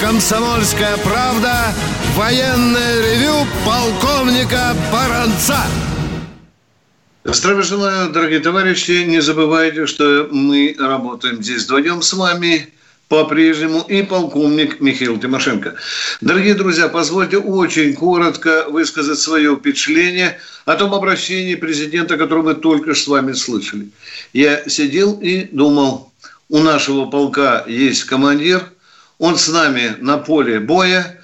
«Комсомольская правда» военное ревю полковника Баранца. Здравия желаю, дорогие товарищи. Не забывайте, что мы работаем здесь вдвоем с вами по-прежнему и полковник Михаил Тимошенко. Дорогие друзья, позвольте очень коротко высказать свое впечатление о том обращении президента, которое мы только что с вами слышали. Я сидел и думал, у нашего полка есть командир, он с нами на поле боя,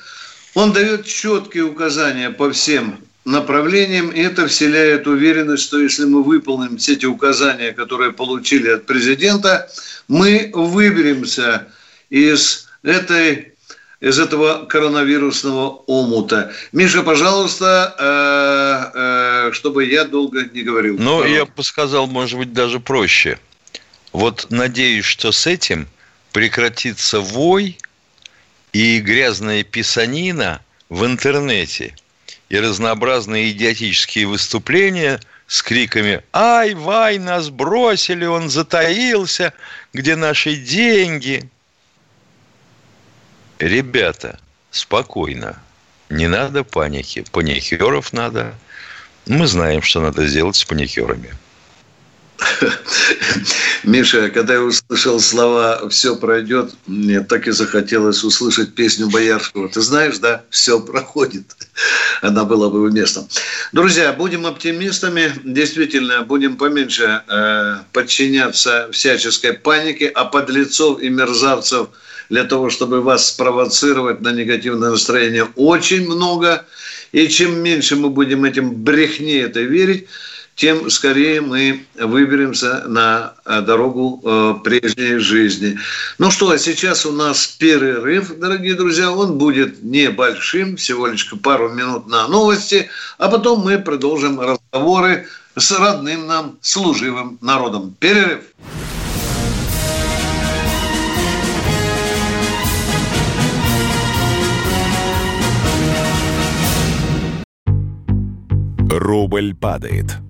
он дает четкие указания по всем направлениям, и это вселяет уверенность, что если мы выполним все эти указания, которые получили от президента, мы выберемся из этой из этого коронавирусного омута. Миша, пожалуйста, э, э, чтобы я долго не говорил. Ну, я бы сказал, может быть, даже проще. Вот надеюсь, что с этим прекратится вой и грязная писанина в интернете и разнообразные идиотические выступления с криками «Ай, вай, нас бросили, он затаился, где наши деньги?» Ребята, спокойно, не надо паники, паникеров надо. Мы знаем, что надо сделать с паникерами. Миша, когда я услышал слова «все пройдет», мне так и захотелось услышать песню Боярского. Ты знаешь, да, все проходит. Она была бы уместна. Друзья, будем оптимистами. Действительно, будем поменьше э, подчиняться всяческой панике, а подлецов и мерзавцев для того, чтобы вас спровоцировать на негативное настроение, очень много. И чем меньше мы будем этим брехне это верить, тем скорее мы выберемся на э, дорогу э, прежней жизни. Ну что, а сейчас у нас перерыв, дорогие друзья. Он будет небольшим, всего лишь пару минут на новости, а потом мы продолжим разговоры с родным нам служивым народом. Перерыв. Рубль падает –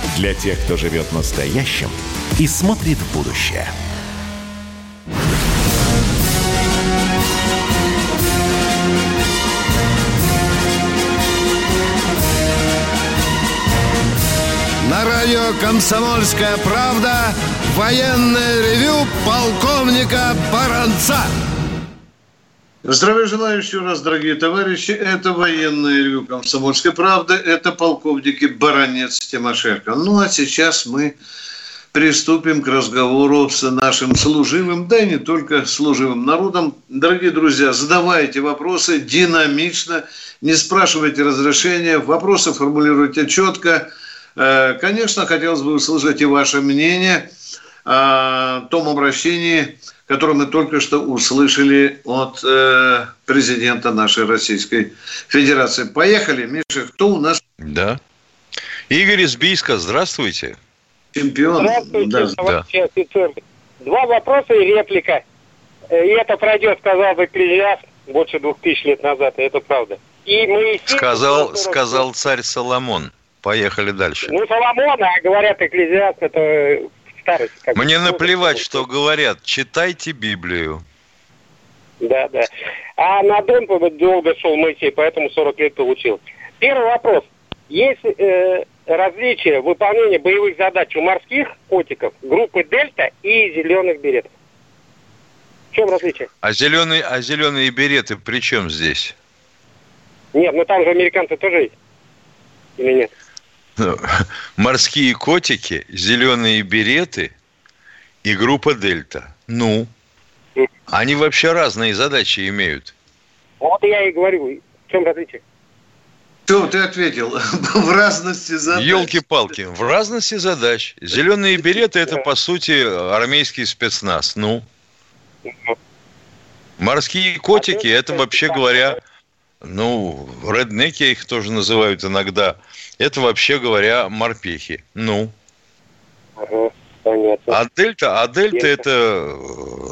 Для тех, кто живет настоящим и смотрит в будущее. На радио «Комсомольская правда» военное ревю полковника Баранца. Здравия желаю еще раз, дорогие товарищи. Это военное ревю «Комсомольской правды». Это полковники Баранец Тимошенко. Ну, а сейчас мы приступим к разговору с нашим служивым, да и не только служивым народом. Дорогие друзья, задавайте вопросы динамично, не спрашивайте разрешения, вопросы формулируйте четко. Э, конечно, хотелось бы услышать и ваше мнение о том обращении, которое мы только что услышали от э, президента нашей Российской Федерации. Поехали, Миша, кто у нас? Да. Игорь из Бийска, здравствуйте чемпион. Здравствуйте, да, товарищи да. офицеры. Два вопроса и реплика. Э, и это пройдет, сказал бы Экклезиаст больше двух тысяч лет назад, и это правда. И Моисей... Сказал, сказал царь Соломон. Поехали дальше. Ну, Соломон, а говорят Экклезиаст, это старость. Как Мне наплевать, что говорят. Читайте Библию. Да, да. А на Дон долго шел Моисей, поэтому 40 лет получил. Первый вопрос. Есть э, различие выполнения боевых задач у морских котиков, группы Дельта и зеленых беретов. В чем различие? А зеленые, а зеленые береты при чем здесь? Нет, ну там же американцы тоже есть. Или нет? Ну, морские котики, зеленые береты и группа Дельта. Ну, они вообще разные задачи имеют. Вот я и говорю, в чем различие? Что ты ответил? в разности задач. Елки-палки, в разности задач. Зеленые береты – это, по сути, армейский спецназ. Ну, морские котики – это, вообще говоря, ну, реднеки их тоже называют иногда, это вообще говоря морпехи. Ну. Ага, понятно. А дельта, а дельта это,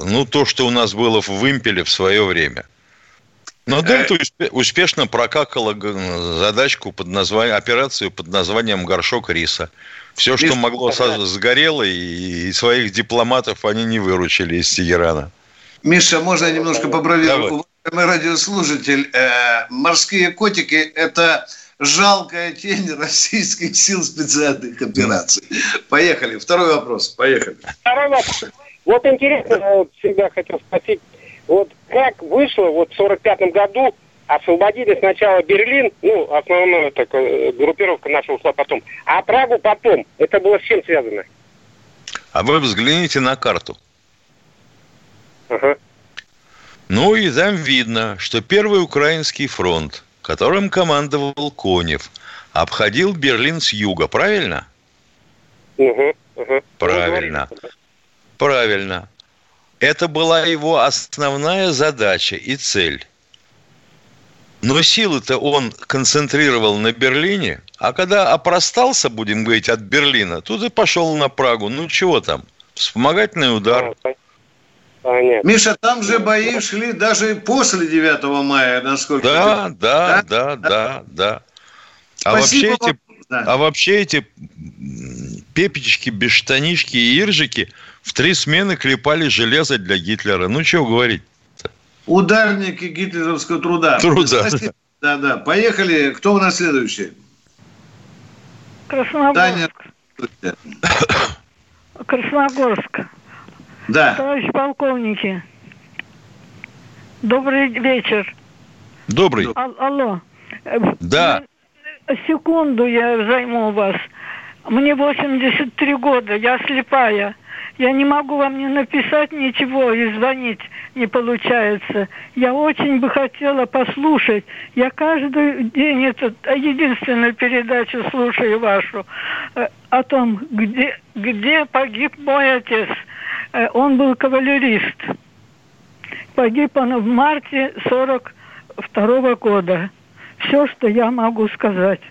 ну, то, что у нас было в вымпеле в свое время. Но дельта успешно прокакала задачку под названием, операцию под названием горшок риса. Все, что могло, сгорело, и своих дипломатов они не выручили из Тегерана. Миша, можно я немножко поправлю? Уважаемый радиослушатель, э, морские котики – это жалкая тень российских сил специальных операций. Поехали. Второй вопрос. Поехали. Второй вопрос. Вот интересно, всегда хотел спросить, вот как вышло вот в 45 году освободили сначала Берлин, ну, основная такая группировка наша ушла потом, а Прагу потом. Это было с чем связано? А вы взгляните на карту. Ага. Ну и там видно, что Первый Украинский фронт, которым командовал Конев, обходил Берлин с юга, правильно? Угу, угу. Правильно. Правильно. Это была его основная задача и цель. Но силы-то он концентрировал на Берлине, а когда опростался, будем говорить, от Берлина, тут и пошел на Прагу. Ну, чего там? Вспомогательный удар. Понятно. Миша, там же бои шли даже после 9 мая, насколько да, да, да, да, да, да. А вообще эти, да. а вообще эти пепечки, бештанишки и иржики в три смены клепали железо для Гитлера. Ну, чего говорить -то? Ударники гитлеровского труда. Труда. Да, да. Поехали. Кто у нас следующий? Красногорск. Таня. Красногорск. Да. Товарищ полковники, добрый вечер. Добрый. А, алло. Да. Секунду я займу вас. Мне 83 года, я слепая. Я не могу вам не написать ничего и звонить не получается. Я очень бы хотела послушать. Я каждый день этот единственную передачу слушаю вашу э, о том, где, где погиб мой отец. Э, он был кавалерист. Погиб он в марте 42 -го года. Все, что я могу сказать.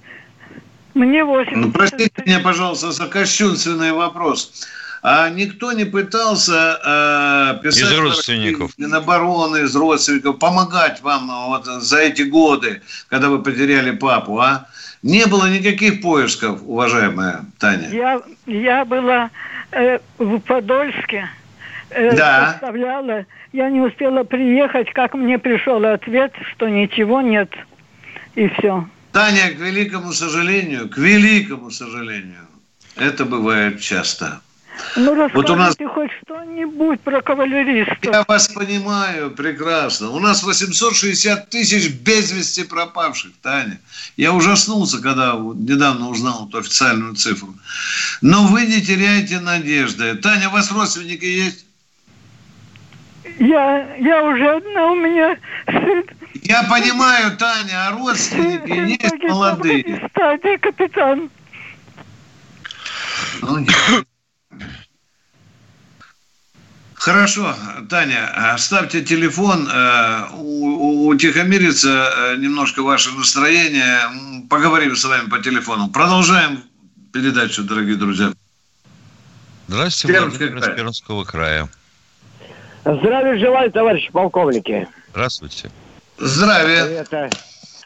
Мне 80... Ну, простите меня, пожалуйста, за кощунственный вопрос. А никто не пытался э, писать из родственников. Минобороны, из родственников, помогать вам ну, вот, за эти годы, когда вы потеряли папу, а? Не было никаких поисков, уважаемая Таня. Я, я была э, в Подольске, э, да. Я не успела приехать, как мне пришел ответ, что ничего нет. И все. Таня, к великому сожалению, к великому сожалению, это бывает часто. Ну, расскажите вот у нас... хоть что-нибудь про кавалеристов. Я вас понимаю прекрасно. У нас 860 тысяч без вести пропавших, Таня. Я ужаснулся, когда недавно узнал эту официальную цифру. Но вы не теряйте надежды. Таня, у вас родственники есть? Я, я уже одна, у меня Я понимаю, Таня, а родственники есть молодые. Стадия, капитан. Ну, нет. Хорошо, Таня, оставьте телефон, э, утихомирится э, немножко ваше настроение. Поговорим с вами по телефону. Продолжаем передачу, дорогие друзья. Здравствуйте, Пермский Владимир край. из Пермского края. Здравия желаю, товарищи полковники. Здравствуйте. Здравия. Это,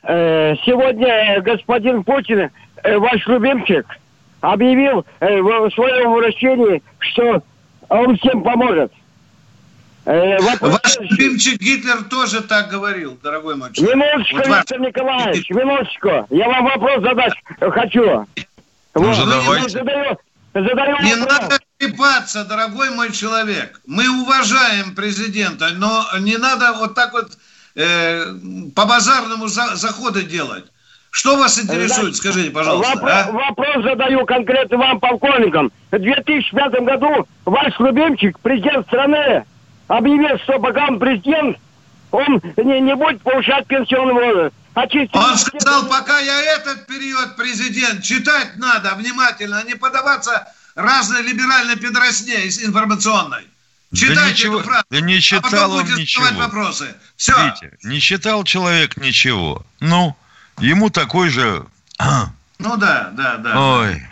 э, сегодня господин Путин, ваш любимчик, объявил в своем вращении, что он всем поможет. Э, Ваш любимчик Гитлер тоже так говорил, дорогой мой человек. Минуточку, вот Виктор ваш... Николаевич, минуточку. Я вам вопрос задать хочу. Ну, вот. задавайте. Задаю, задаю Не вопрос. надо трепаться, дорогой мой человек. Мы уважаем президента, но не надо вот так вот э, по базарному за, заходы делать. Что вас интересует, скажите, пожалуйста. Вопрос, а? вопрос задаю конкретно вам, полковникам. В 2005 году ваш любимчик, президент страны, объявил, что он президент, он не, не будет повышать пенсионный возраст. А он сказал, пока я этот период президент, читать надо внимательно, а не подаваться разной либеральной педросне информационной. Читайте да ничего, эту фразу, да не а читал потом он ничего. задавать вопросы. Все. Витя, не читал человек ничего. Ну, ему такой же... Ну да, да, да. Ой.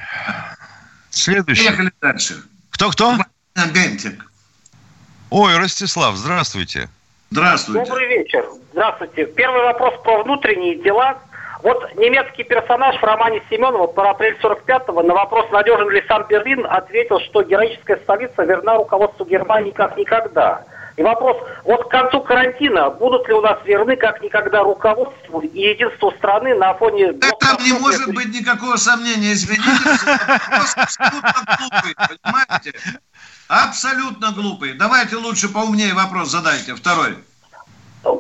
Следующий. Поехали дальше. Кто-кто? Бентик. Ой, Ростислав, здравствуйте. Здравствуйте. Добрый вечер. Здравствуйте. Первый вопрос про внутренние дела. Вот немецкий персонаж в романе Семенова про апрель 45-го на вопрос, надежен ли сам Берлин, ответил, что героическая столица верна руководству Германии как никогда. И вопрос, вот к концу карантина будут ли у нас верны как никогда руководству и единству страны на фоне... Да там не может быть никакого сомнения, извините, глупый, понимаете? Абсолютно глупый. Давайте лучше поумнее вопрос задайте, второй.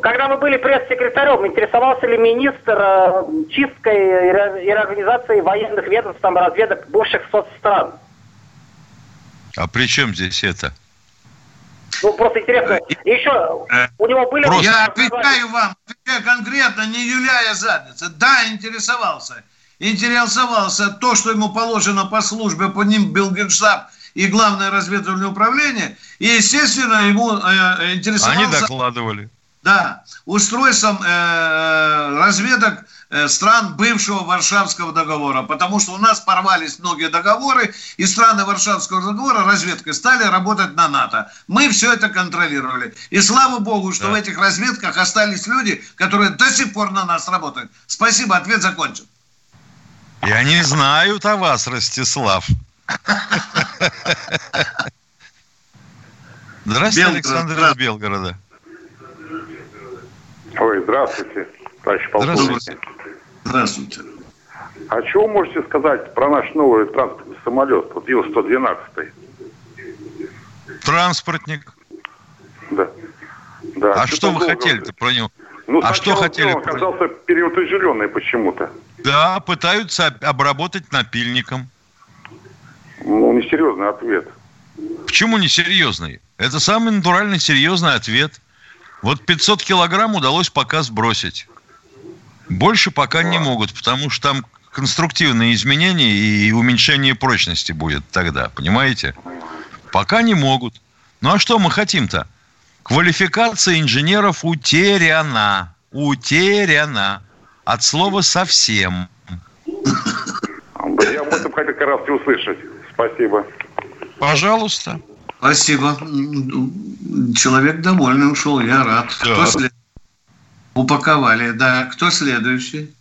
Когда вы были пресс-секретарем, интересовался ли министр э, чисткой и ре- и организацией военных ведомств, там, разведок бывших соцстран? А при чем здесь это? Ну, просто интересно. И еще, у него были... Просто- Я отвечаю вам, отвечаю конкретно, не юляя задницы. Да, интересовался. Интересовался то, что ему положено по службе, по ним Белгенштаб и Главное разведывательное управление. И, естественно, ему э, интересовался... Они докладывали. Да, устройством э, разведок э, стран бывшего Варшавского договора, потому что у нас порвались многие договоры, и страны Варшавского договора разведкой стали работать на НАТО. Мы все это контролировали. И слава богу, что Да. в этих разведках остались люди, которые до сих пор на нас работают. Спасибо, ответ закончен. И они знают о вас, Ростислав. Здравствуйте, Александр из. Белгорода. Ой, здравствуйте, товарищ полковник. Здравствуйте. Здравствуйте. А что вы можете сказать про наш новый транспортный самолет, вот Ил-112? Транспортник. Да. да. А что там вы хотели-то про него? Ну, а что хотели? Он оказался переутяжеленный почему-то. Да, пытаются об- обработать напильником. Ну, несерьезный ответ. Почему не серьезный? Это самый натуральный серьезный ответ. Вот 500 килограмм удалось пока сбросить. Больше пока не могут, потому что там конструктивные изменения и уменьшение прочности будет тогда, понимаете? Пока не могут. Ну а что мы хотим-то? Квалификация инженеров утеряна. Утеряна. От слова совсем. Я об этом хотел как раз и услышать. Спасибо. Пожалуйста. Спасибо. Человек довольный ушел, я рад. Да. Кто след- Упаковали, да. Кто следующий?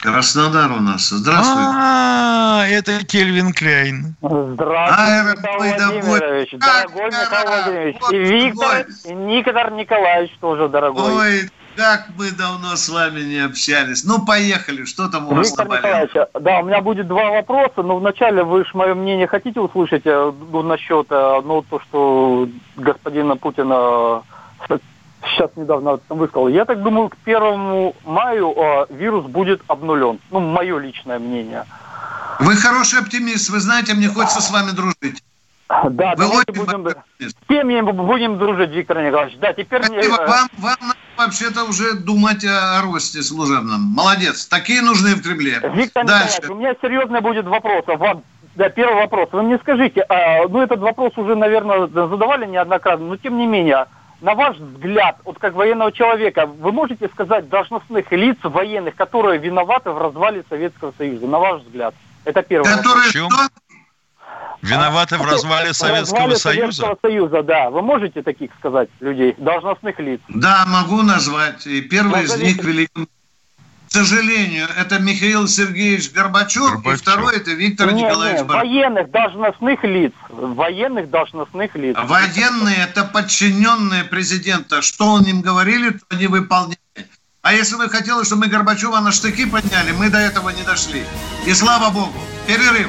Краснодар у нас. Здравствуйте. А, это Кельвин Кляйн. Здравствуйте, Михаил. Владимирович. Дорогой Михаил. Владимирович. И Виктор, и Никодор Николаевич тоже дорогой. Ой, как мы давно с вами не общались. Ну, поехали. Что там у вас Виктор? Николаевич, да, у меня будет два вопроса, но вначале вы же мое мнение хотите услышать э, ну, насчет, э, ну, то, что господина Путина э, сейчас недавно там высказал. Я так думаю, к первому маю э, вирус будет обнулен. Ну, мое личное мнение. Вы хороший оптимист. Вы знаете, мне хочется с вами дружить. Да, Вы давайте будем... С мы будем дружить, Виктор Николаевич? Да, теперь. Спасибо. Вам, вам надо вообще-то уже думать о, о росте служебном. Молодец. Такие нужны в Кремле. Виктор Дальше. Николаевич, у меня серьезный будет вопрос. а Вам, да, первый вопрос. Вы мне скажите, а, ну этот вопрос уже, наверное, задавали неоднократно, но тем не менее, на ваш взгляд, вот как военного человека, вы можете сказать должностных лиц военных, которые виноваты в развале Советского Союза, на ваш взгляд? Это первый вопрос. Которые что? Виноваты в развале В Советского развале Союза? Советского Союза, да. Вы можете таких сказать людей, должностных лиц? Да, могу назвать. И первый из Назовите. них великий. К сожалению, это Михаил Сергеевич Горбачев, и Горбачев. второй это Виктор Не, Николаевич не, Баранец. военных должностных лиц. Военных должностных лиц. Военные – это подчиненные президента. Что он им говорили, то они выполняли. А если вы хотели, чтобы мы Горбачева на штыки подняли, мы до этого не дошли. И слава богу. Перерыв.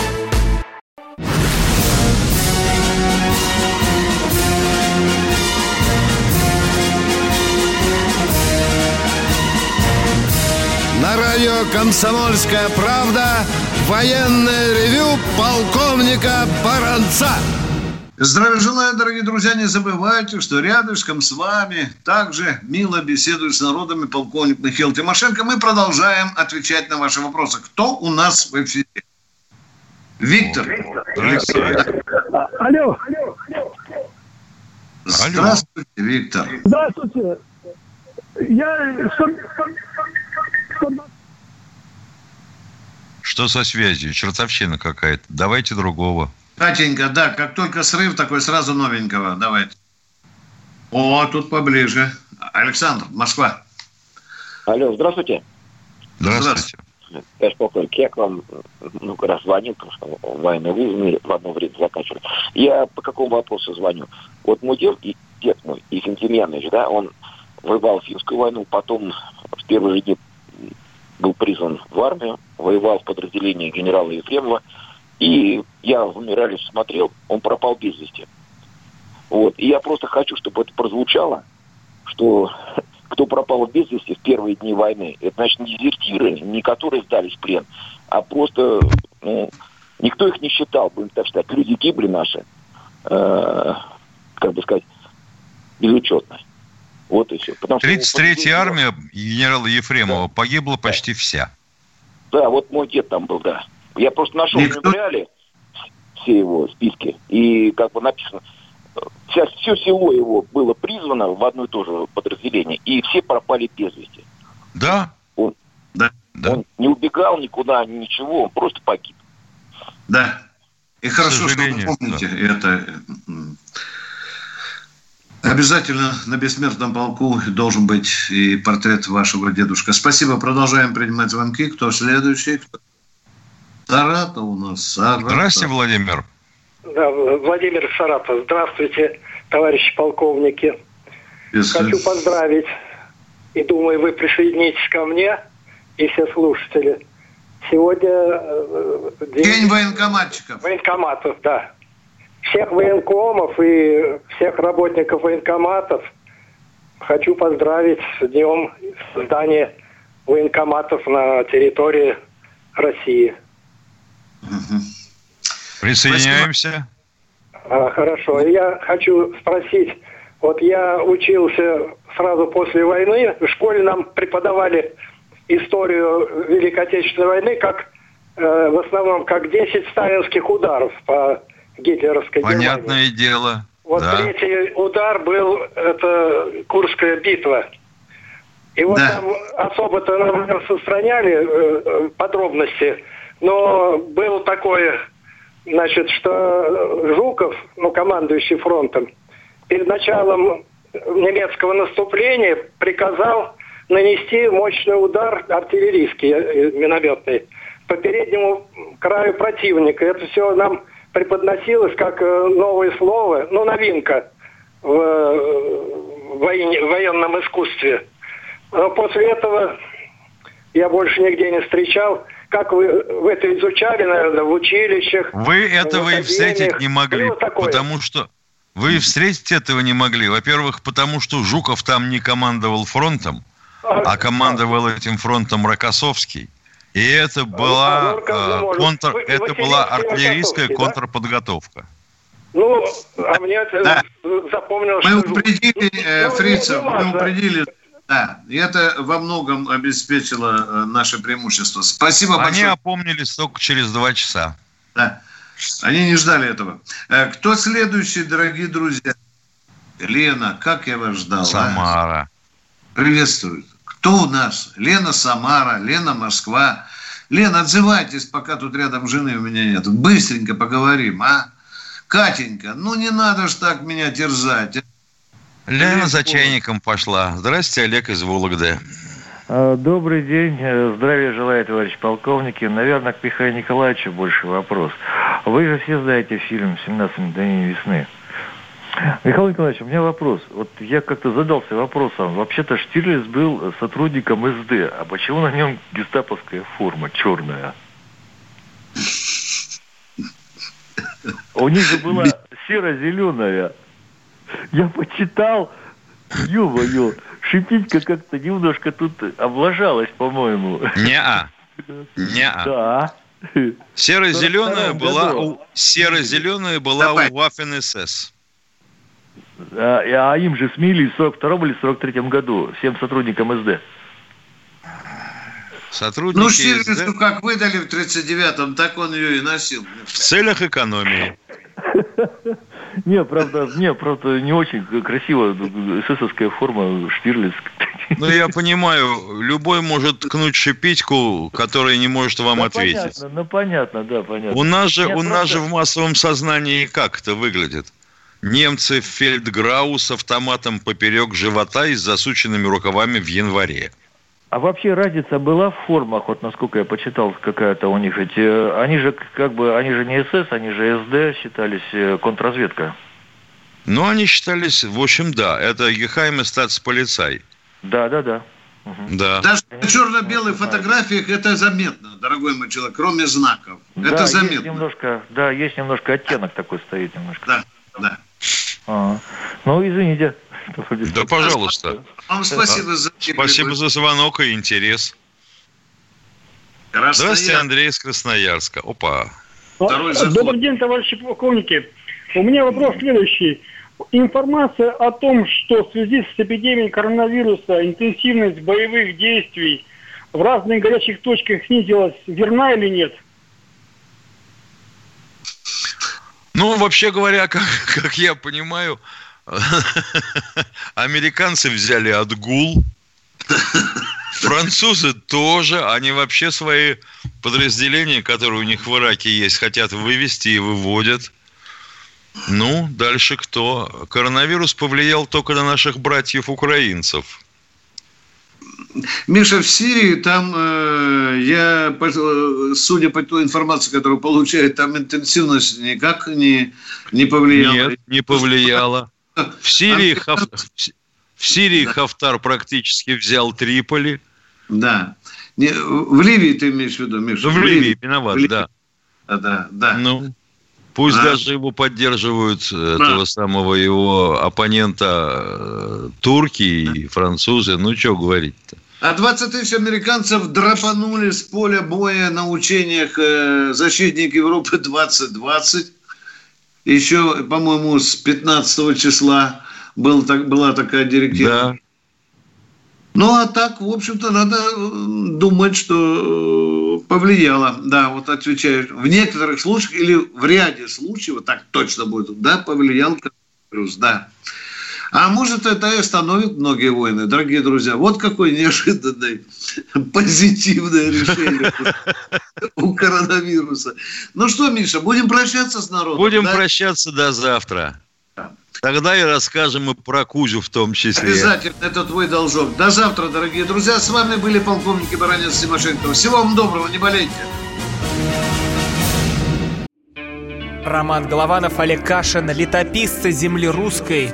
«Комсомольская правда» военное ревю полковника Баранца. Здравия желаю, дорогие друзья. Не забывайте, что рядышком с вами также мило беседует с народами полковник Михаил Тимошенко. Мы продолжаем отвечать на ваши вопросы. Кто у нас в эфире? Виктор. Алло. Здравствуйте, Виктор. Здравствуйте. Я... Что со связью? Чертовщина какая-то. Давайте другого. Катенька, да, как только срыв такой, сразу новенького. Давайте. О, тут поближе. Александр, Москва. Алло, здравствуйте. Здравствуйте. Товарищ полковник, я к вам много раз звонил, потому что военные вузы в одно время заканчивали. Я по какому вопросу звоню? Вот мой дед, и дед мой, Ефим Демьянович, да, он воевал в финскую войну, потом в первые же дни был призван в армию, воевал в подразделении генерала Ефремова, и я в Мирале смотрел, он пропал без вести. Вот. И я просто хочу, чтобы это прозвучало, что кто пропал без вести в первые дни войны, это значит не дезертиры, не которые сдались в плен, а просто, ну, никто их не считал, будем так считать. Люди гибли наши, э, как бы сказать, безучетно. Вот и все. Потому что, ну, 33-я армия генерала Ефремова погибла почти вся. Да, вот мой дед там был, да. Я просто нашел в Никто- мемориале все его списки, и как бы написано, вся, все село его было призвано в одно и то же подразделение, и все пропали без вести. Да? Он, Да. Да. он не убегал никуда, ничего, он просто погиб. Да. И хорошо, что вы помните это. Обязательно на бессмертном полку должен быть и портрет вашего дедушка. Спасибо. Продолжаем принимать звонки. Кто следующий? Кто? Саратов у нас. Саратов. Здравствуйте, Владимир. Да, Владимир Саратов. Здравствуйте, товарищи полковники. Если- Хочу поздравить, и думаю, вы присоединитесь ко мне и все слушатели. Сегодня э, День военкоматчиков. военкоматов, да. Всех военкомов и всех работников военкоматов хочу поздравить с днем создания военкоматов на территории России. Присоединяемся. А, Хорошо. Я хочу спросить, вот я учился сразу после войны, в школе нам преподавали историю Великой Отечественной войны, как э, в основном как 10 сталинских ударов по гитлеровской Германии. Понятное дело. Вот да. третий удар был, это Курская битва. И вот Да. там особо-то распространяли э, э, подробности, но было такое, значит, что Жуков, ну, командующий фронтом, перед началом немецкого наступления приказал нанести мощный удар артиллерийский, э, минометный, по переднему краю противника. Это все нам преподносилось как э, новое слово, ну, новинка в, э, воен- военном искусстве. Но после этого я больше нигде не встречал. Как вы, вы это изучали, наверное, в училищах? Вы этого и встретить не могли, Было такое? потому что... Вы встретить этого не могли. Во-первых, потому что Жуков там не командовал фронтом, а командовал этим фронтом Рокоссовский. И это была, ну, контр, Вы- это была артиллерийская да? контрподготовка. Ну, а мне Да. запомнилось, Мы что... упредили э, Ну, фрицев, мы упредили. Да, и это во многом обеспечило э, наше преимущество. Спасибо Они большое. опомнились только через два часа. Да. Они не ждали этого. Э, Кто следующий, дорогие друзья? Лена, как я вас ждал. а? Самара. Приветствую. Кто у нас? Лена Самара, Лена Москва. Лена, отзывайтесь, пока тут рядом жены у меня нет. Быстренько поговорим, а? Катенька, ну не надо ж так меня терзать. Лена Олег за чайником пошла. Здрасте, Олег из Вологды. А, Добрый день. Э, Здравия желаю, товарищ полковники. Наверное, к Михаилу Николаевичу больше вопрос. Вы же все знаете фильм «17 мгновений весны». Михаил Николаевич, у меня вопрос. Вот я как-то задался вопросом. Вообще-то Штирлиц был сотрудником СД. А почему на нем гестаповская форма черная? У них же была серо-зеленая. Я почитал, ё-моё, Шипитька как-то немножко тут облажалась, по-моему. Не-а. Не. Да. Серо-зеленая 42-м была у серо-зеленая была Давай. у Waffen СС. А, а им же смели в 42 или 43 году всем сотрудникам СД. Сотрудники Ну, СД Штирлицу как выдали в 39-м, так он ее и носил. в целях экономии. Не, правда, не, правда, не очень красиво эсэсовская форма Штирлиц. Ну, я понимаю, любой может ткнуть шипитьку, которая не может вам Ну, ответить. понятно, ну понятно, да, понятно. У нас же, Нет, у нас же в массовом сознании как это выглядит? Немцы в фельдграу с автоматом поперек живота и с засученными рукавами в январе. А вообще разница была в формах, вот насколько я почитал, какая-то у них ведь э, они же как бы, они же не СС, они же СД считались э, контрразведка. Но они считались, в общем, да, это Гехайм и статсполицай. Да, да, да. Да. Даже на черно-белых фотографиях это заметно, дорогой мой человек, кроме знаков. да, это есть заметно. немножко, да, есть немножко оттенок такой стоит немножко. Да, да. А. Ну, извините. Да, пожалуйста. Вам спасибо за Спасибо за звонок и интерес. Здравствуйте, Андрей из Красноярска. Опа. Второй заход. Добрый день, товарищи полковники. У меня вопрос следующий. Информация о том, что в связи с эпидемией коронавируса интенсивность боевых действий в разных горячих точках снизилась, верна или нет? Ну, вообще говоря, как, как я понимаю, американцы взяли отгул, французы тоже, они вообще свои подразделения, которые у них в Ираке есть, хотят вывести и выводят. Ну, дальше кто? Коронавирус повлиял только на наших братьев-украинцев. Миша, в Сирии там, э, я, судя по той информации, которую получает, там интенсивность никак не, не повлияла. Нет, не повлияло. В Сирии, Хаф- в Сирии Хафтар практически взял Триполи. Да. Не, в Ливии ты имеешь в виду, Миша? В Ливии виноват, В Ливии. да. Да, да, да. Ну, пусть А. даже его поддерживают э, этого самого его оппонента э, турки и французы. Ну, что говорить-то? А 20 тысяч американцев драпанули с поля боя на учениях э, «Защитник Европы 2020». Еще, по-моему, с 15 числа был, так, была такая директива. Да. Ну, а так, в общем-то, надо думать, что э, повлияло. Да, вот отвечаю. В некоторых случаях или в ряде случаев, так точно будет, да, повлиял коронавирус, да. А может, это и остановит многие войны, дорогие друзья. Вот какое неожиданное позитивное решение у коронавируса. Ну что, Миша, будем прощаться с народом? Будем да? прощаться до завтра. Тогда и расскажем и про Кузю в том числе. Обязательно, это твой должок. До завтра, дорогие друзья. С вами были полковники Баранец Тимошенко. Всего вам доброго, не болейте. Роман Голованов, Олег Кашин, летописцы земли русской.